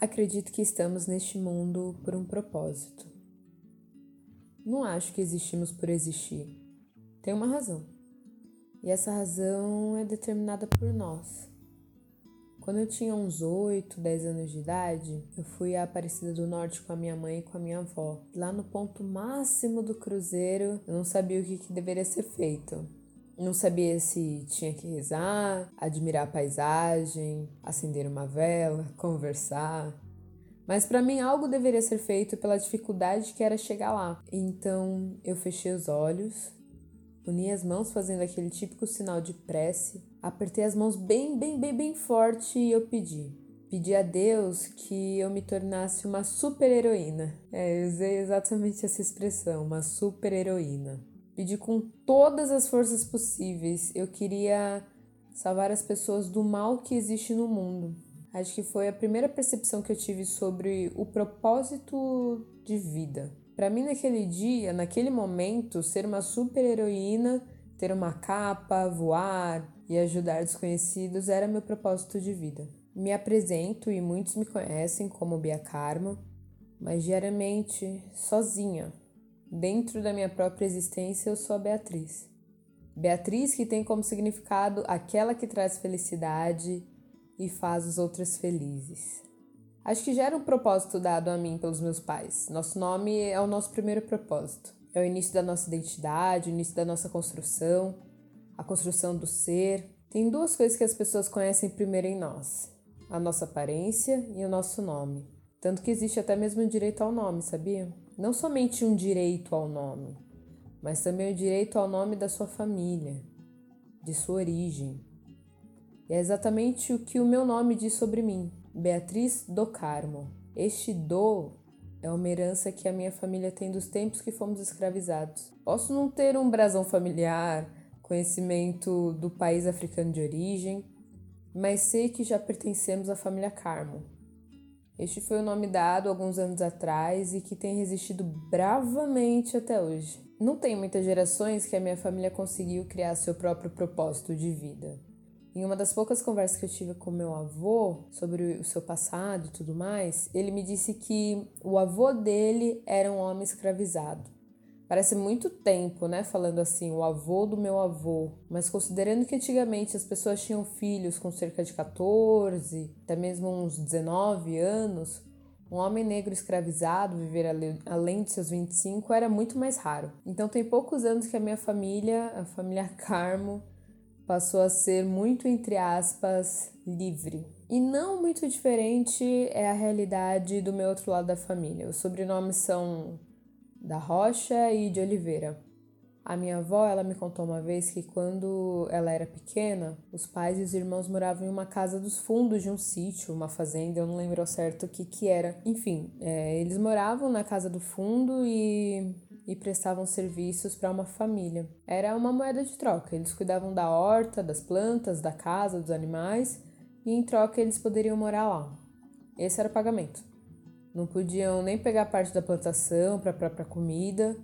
Acredito que estamos neste mundo por um propósito. Não acho que existimos por existir. Tem uma razão. E essa razão é determinada por nós. Quando eu tinha uns 8, 10 anos de idade, eu fui à Aparecida do Norte com a minha mãe e com a minha avó. Lá no ponto máximo do cruzeiro, eu não sabia o que, que deveria ser feito. Não sabia se tinha que rezar, admirar a paisagem, acender uma vela, conversar. Mas para mim algo deveria ser feito pela dificuldade que era chegar lá. Então eu fechei os olhos, uni as mãos fazendo aquele típico sinal de prece, apertei as mãos bem, bem, bem, bem forte e eu pedi. Pedi a Deus que eu me tornasse uma super heroína. É, eu usei exatamente essa expressão, uma super heroína. Pedi com todas as forças possíveis. Eu queria salvar as pessoas do mal que existe no mundo. Acho que foi a primeira percepção que eu tive sobre o propósito de vida. Para mim, naquele dia, naquele momento, ser uma super heroína, ter uma capa, voar e ajudar desconhecidos era meu propósito de vida. Me apresento e muitos me conhecem como Bia Karma, mas diariamente sozinha, Dentro da minha própria existência, eu sou a Beatriz. Beatriz que tem como significado aquela que traz felicidade e faz os outros felizes. Acho que já era um propósito dado a mim pelos meus pais. Nosso nome é o nosso primeiro propósito. É o início da nossa identidade, o início da nossa construção, a construção do ser. Tem duas coisas que as pessoas conhecem primeiro em nós: a nossa aparência e o nosso nome. Tanto que existe até mesmo direito ao nome, sabia? Não somente um direito ao nome, mas também o direito ao nome da sua família, de sua origem. E é exatamente o que o meu nome diz sobre mim, Beatriz do Carmo. Este do é uma herança que a minha família tem dos tempos que fomos escravizados. Posso não ter um brasão familiar, conhecimento do país africano de origem, mas sei que já pertencemos à família Carmo, este foi o nome dado alguns anos atrás e que tem resistido bravamente até hoje. Não tem muitas gerações que a minha família conseguiu criar seu próprio propósito de vida. Em uma das poucas conversas que eu tive com meu avô sobre o seu passado e tudo mais, ele me disse que o avô dele era um homem escravizado Parece muito tempo, né? Falando assim, o avô do meu avô. Mas considerando que antigamente as pessoas tinham filhos com cerca de 14, até mesmo uns 19 anos, um homem negro escravizado viver além de seus 25 era muito mais raro. Então tem poucos anos que a minha família, a família Carmo, passou a ser muito, entre aspas, livre. E não muito diferente é a realidade do meu outro lado da família. Os sobrenomes são da Rocha e de Oliveira. A minha avó, ela me contou uma vez que quando ela era pequena, os pais e os irmãos moravam em uma casa dos fundos de um sítio, uma fazenda, eu não lembro ao certo o que que era. Enfim, é, eles moravam na casa do fundo e, e prestavam serviços para uma família. Era uma moeda de troca, eles cuidavam da horta, das plantas, da casa, dos animais e em troca eles poderiam morar lá. Esse era o pagamento. Não podiam nem pegar parte da plantação para a própria comida,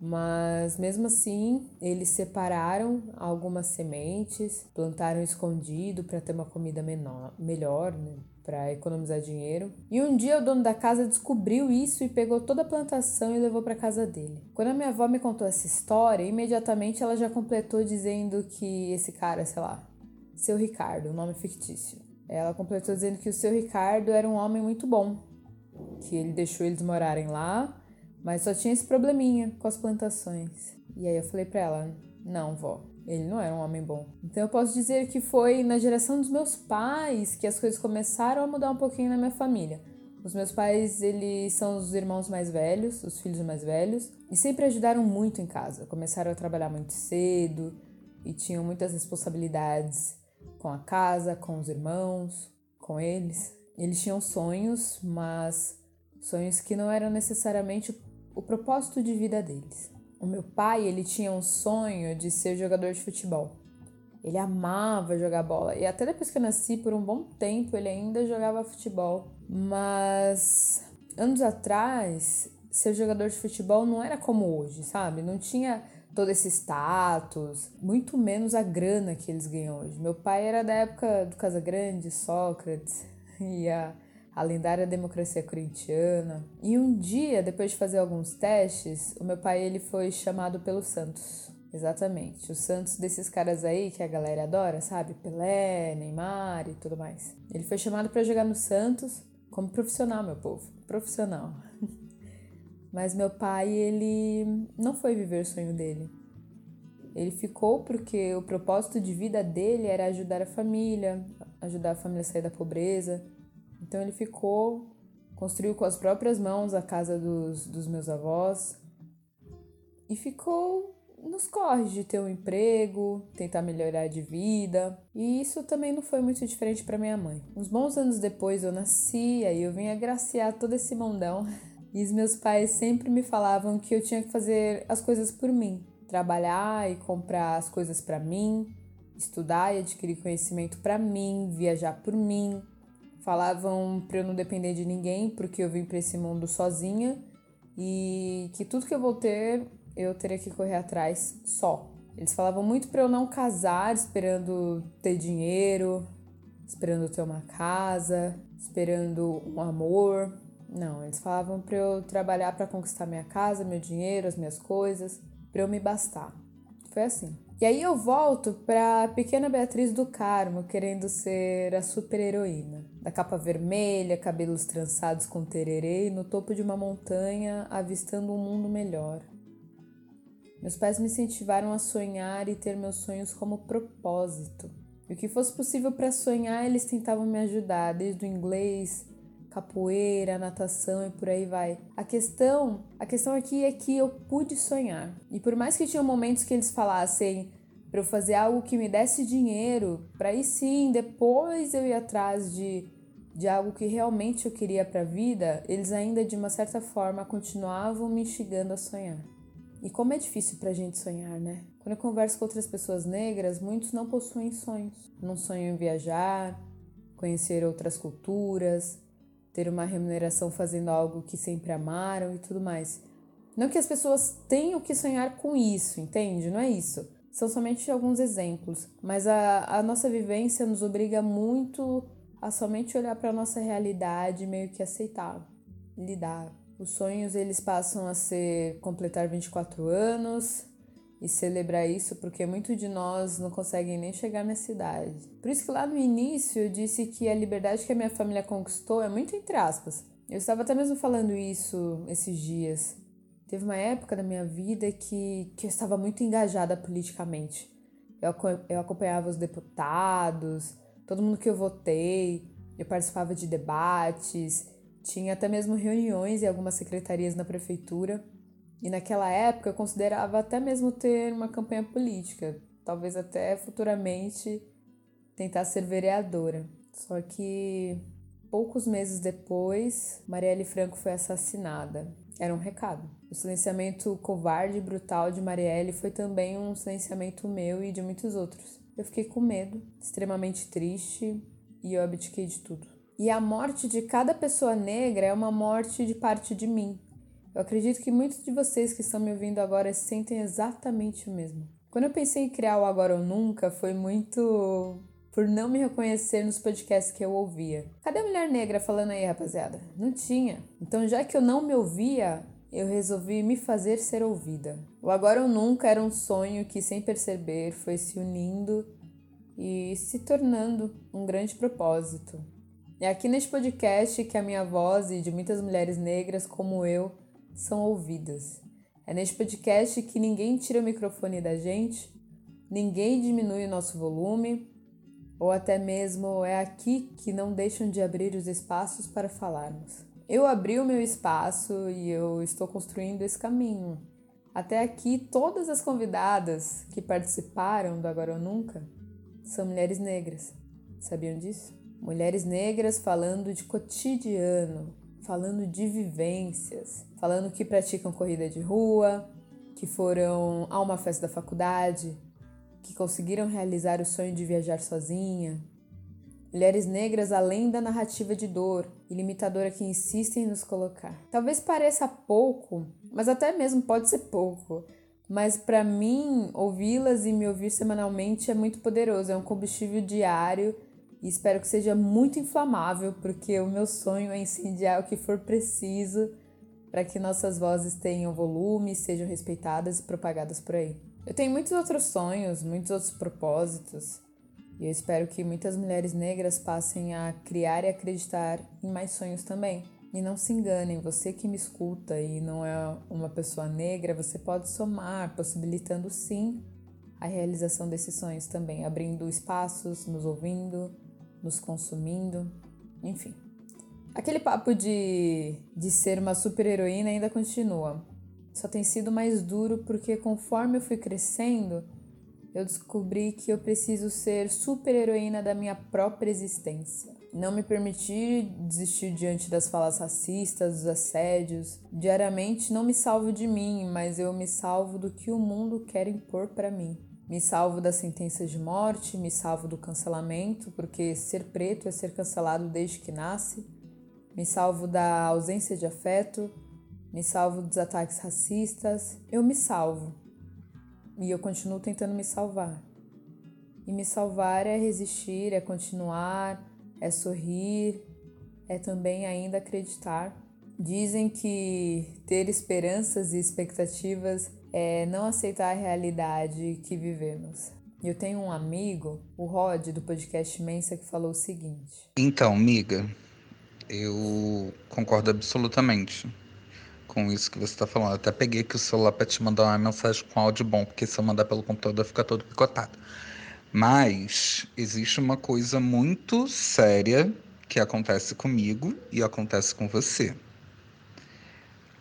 mas mesmo assim eles separaram algumas sementes, plantaram escondido para ter uma comida menor, melhor, né? para economizar dinheiro. E um dia o dono da casa descobriu isso e pegou toda a plantação e levou para casa dele. Quando a minha avó me contou essa história, imediatamente ela já completou dizendo que esse cara, sei lá, seu Ricardo, um nome fictício. Ela completou dizendo que o seu Ricardo era um homem muito bom, que ele deixou eles morarem lá, mas só tinha esse probleminha com as plantações. E aí eu falei para ela: "Não, vó, ele não era um homem bom". Então eu posso dizer que foi na geração dos meus pais que as coisas começaram a mudar um pouquinho na minha família. Os meus pais, eles são os irmãos mais velhos, os filhos mais velhos, e sempre ajudaram muito em casa. Começaram a trabalhar muito cedo e tinham muitas responsabilidades com a casa, com os irmãos, com eles. Eles tinham sonhos, mas sonhos que não eram necessariamente o propósito de vida deles. O meu pai, ele tinha um sonho de ser jogador de futebol. Ele amava jogar bola e até depois que eu nasci, por um bom tempo, ele ainda jogava futebol. Mas anos atrás, ser jogador de futebol não era como hoje, sabe? Não tinha todo esse status, muito menos a grana que eles ganham hoje. Meu pai era da época do Casagrande, Sócrates, e a, a lendária democracia corintiana. E um dia, depois de fazer alguns testes, o meu pai ele foi chamado pelo Santos. Exatamente, os Santos desses caras aí que a galera adora, sabe? Pelé, Neymar e tudo mais. Ele foi chamado para jogar no Santos como profissional, meu povo, profissional. Mas meu pai, ele não foi viver o sonho dele. Ele ficou porque o propósito de vida dele era ajudar a família, ajudar a família a sair da pobreza. Então ele ficou, construiu com as próprias mãos a casa dos, dos meus avós e ficou nos corre de ter um emprego, tentar melhorar de vida. E isso também não foi muito diferente para minha mãe. Uns bons anos depois eu nasci, aí eu vim agraciar todo esse mundão. E os meus pais sempre me falavam que eu tinha que fazer as coisas por mim, trabalhar e comprar as coisas para mim, estudar e adquirir conhecimento para mim, viajar por mim. Falavam para eu não depender de ninguém, porque eu vim para esse mundo sozinha e que tudo que eu vou ter eu teria que correr atrás só. Eles falavam muito para eu não casar esperando ter dinheiro, esperando ter uma casa, esperando um amor. Não, eles falavam para eu trabalhar para conquistar minha casa, meu dinheiro, as minhas coisas, para eu me bastar. Foi assim. E aí eu volto para pequena Beatriz do Carmo, querendo ser a super-heroína. Da capa vermelha, cabelos trançados com tererê, no topo de uma montanha, avistando um mundo melhor. Meus pais me incentivaram a sonhar e ter meus sonhos como propósito. E o que fosse possível para sonhar, eles tentavam me ajudar, desde o inglês, capoeira, natação e por aí vai. A questão, a questão aqui é que eu pude sonhar. E por mais que tinham momentos que eles falassem para eu fazer algo que me desse dinheiro, para aí sim, depois eu ir atrás de de algo que realmente eu queria para a vida, eles ainda de uma certa forma continuavam me instigando a sonhar. E como é difícil para a gente sonhar, né? Quando eu converso com outras pessoas negras, muitos não possuem sonhos. Não sonham em viajar, conhecer outras culturas, ter uma remuneração fazendo algo que sempre amaram e tudo mais. Não que as pessoas tenham que sonhar com isso, entende? Não é isso. São somente alguns exemplos, mas a, a nossa vivência nos obriga muito a somente olhar para a nossa realidade e meio que aceitar, lidar. Os sonhos eles passam a ser completar 24 anos, e celebrar isso porque muito de nós não conseguem nem chegar nessa idade. Por isso que lá no início eu disse que a liberdade que a minha família conquistou é muito entre aspas. Eu estava até mesmo falando isso esses dias. Teve uma época da minha vida que, que eu estava muito engajada politicamente. Eu, eu acompanhava os deputados, todo mundo que eu votei, eu participava de debates, tinha até mesmo reuniões em algumas secretarias na prefeitura. E naquela época considerava até mesmo ter uma campanha política, talvez até futuramente tentar ser vereadora. Só que poucos meses depois, Marielle Franco foi assassinada. Era um recado. O silenciamento covarde e brutal de Marielle foi também um silenciamento meu e de muitos outros. Eu fiquei com medo, extremamente triste e eu abdiquei de tudo. E a morte de cada pessoa negra é uma morte de parte de mim, eu acredito que muitos de vocês que estão me ouvindo agora sentem exatamente o mesmo. Quando eu pensei em criar o Agora ou Nunca, foi muito por não me reconhecer nos podcasts que eu ouvia. Cadê a mulher negra falando aí, rapaziada? Não tinha. Então, já que eu não me ouvia, eu resolvi me fazer ser ouvida. O Agora ou Nunca era um sonho que, sem perceber, foi se unindo e se tornando um grande propósito. É aqui neste podcast que a minha voz e de muitas mulheres negras como eu são ouvidas. É neste podcast que ninguém tira o microfone da gente, ninguém diminui o nosso volume, ou até mesmo é aqui que não deixam de abrir os espaços para falarmos. Eu abri o meu espaço e eu estou construindo esse caminho. Até aqui, todas as convidadas que participaram do Agora ou Nunca são mulheres negras. Sabiam disso? Mulheres negras falando de cotidiano, falando de vivências, falando que praticam corrida de rua, que foram a uma festa da faculdade, que conseguiram realizar o sonho de viajar sozinha. Mulheres negras além da narrativa de dor e limitadora que insistem em nos colocar. Talvez pareça pouco, mas até mesmo pode ser pouco. Mas para mim, ouvi-las e me ouvir semanalmente é muito poderoso, é um combustível diário e espero que seja muito inflamável, porque o meu sonho é incendiar o que for preciso para que nossas vozes tenham volume, sejam respeitadas e propagadas por aí. Eu tenho muitos outros sonhos, muitos outros propósitos, e eu espero que muitas mulheres negras passem a criar e acreditar em mais sonhos também. E não se enganem, você que me escuta e não é uma pessoa negra, você pode somar, possibilitando sim a realização desses sonhos também, abrindo espaços, nos ouvindo, nos consumindo, enfim. Aquele papo de, de ser uma super-heroína ainda continua. Só tem sido mais duro porque conforme eu fui crescendo, eu descobri que eu preciso ser super-heroína da minha própria existência. Não me permitir desistir diante das falas racistas, dos assédios. Diariamente não me salvo de mim, mas eu me salvo do que o mundo quer impor para mim. Me salvo da sentença de morte, me salvo do cancelamento, porque ser preto é ser cancelado desde que nasce. Me salvo da ausência de afeto, me salvo dos ataques racistas. Eu me salvo. E eu continuo tentando me salvar. E me salvar é resistir, é continuar, é sorrir, é também ainda acreditar. Dizem que ter esperanças e expectativas é não aceitar a realidade que vivemos. Eu tenho um amigo, o Rod, do podcast Mensa, que falou o seguinte: Então, miga, eu concordo absolutamente com isso que você está falando. Até peguei aqui o celular para te mandar uma mensagem com áudio bom, porque se eu mandar pelo computador fica todo picotado. Mas existe uma coisa muito séria que acontece comigo e acontece com você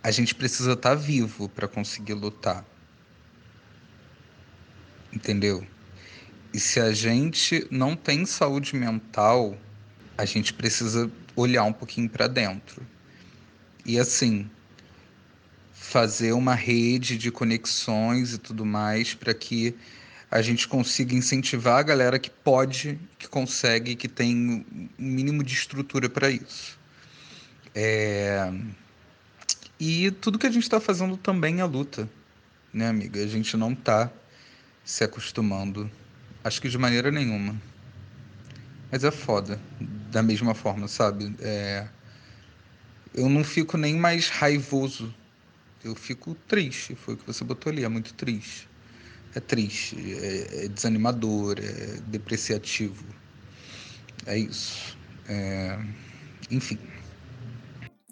a gente precisa estar tá vivo para conseguir lutar. Entendeu? E se a gente não tem saúde mental, a gente precisa olhar um pouquinho para dentro. E assim, fazer uma rede de conexões e tudo mais para que a gente consiga incentivar a galera que pode, que consegue, que tem um mínimo de estrutura para isso. É e tudo que a gente está fazendo também é luta, né, amiga? A gente não está se acostumando, acho que de maneira nenhuma. Mas é foda, da mesma forma, sabe? É... Eu não fico nem mais raivoso, eu fico triste. Foi o que você botou ali, é muito triste. É triste, é, é desanimador, é depreciativo. É isso. É... Enfim.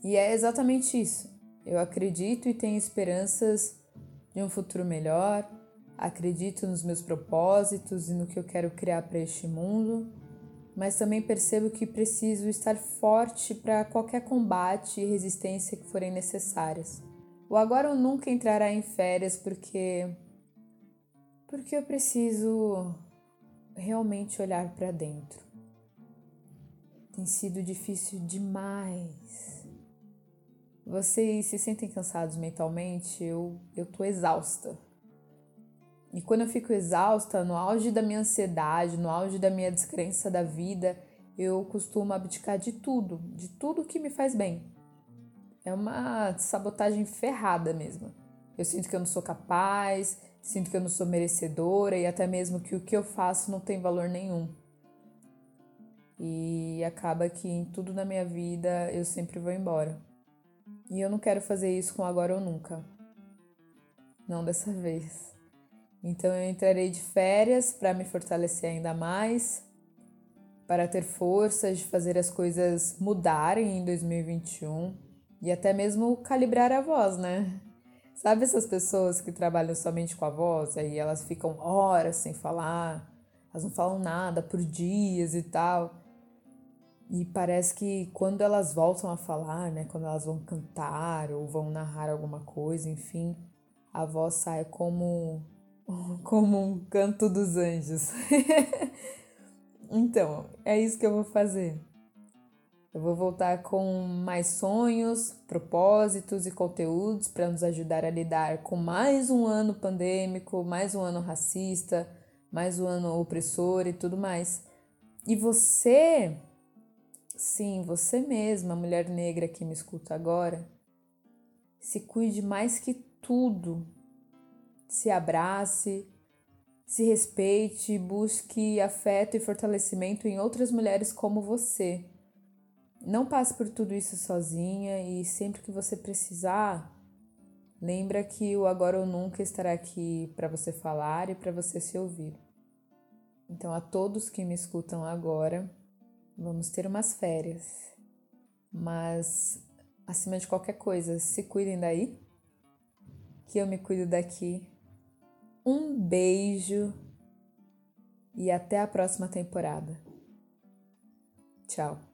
E é exatamente isso. Eu acredito e tenho esperanças de um futuro melhor, acredito nos meus propósitos e no que eu quero criar para este mundo, mas também percebo que preciso estar forte para qualquer combate e resistência que forem necessárias. O agora ou nunca entrará em férias porque porque eu preciso realmente olhar para dentro. Tem sido difícil demais vocês se sentem cansados mentalmente? Eu, eu tô exausta. E quando eu fico exausta, no auge da minha ansiedade, no auge da minha descrença da vida, eu costumo abdicar de tudo, de tudo que me faz bem. É uma sabotagem ferrada mesmo. Eu sinto que eu não sou capaz, sinto que eu não sou merecedora e até mesmo que o que eu faço não tem valor nenhum. E acaba que em tudo na minha vida eu sempre vou embora. E eu não quero fazer isso com agora ou nunca. Não dessa vez. Então eu entrarei de férias para me fortalecer ainda mais, para ter forças de fazer as coisas mudarem em 2021 e até mesmo calibrar a voz, né? Sabe essas pessoas que trabalham somente com a voz, aí elas ficam horas sem falar, elas não falam nada por dias e tal. E parece que quando elas voltam a falar, né, quando elas vão cantar ou vão narrar alguma coisa, enfim, a voz sai como como um canto dos anjos. então, é isso que eu vou fazer. Eu vou voltar com mais sonhos, propósitos e conteúdos para nos ajudar a lidar com mais um ano pandêmico, mais um ano racista, mais um ano opressor e tudo mais. E você Sim, você mesma, mulher negra que me escuta agora, se cuide mais que tudo. Se abrace, Se respeite, busque afeto e fortalecimento em outras mulheres como você. Não passe por tudo isso sozinha e sempre que você precisar, lembra que o agora ou nunca estará aqui para você falar e para você se ouvir. Então, a todos que me escutam agora, vamos ter umas férias. Mas, acima de qualquer coisa, se cuidem daí, que eu me cuido daqui. Um beijo e até a próxima temporada. Tchau.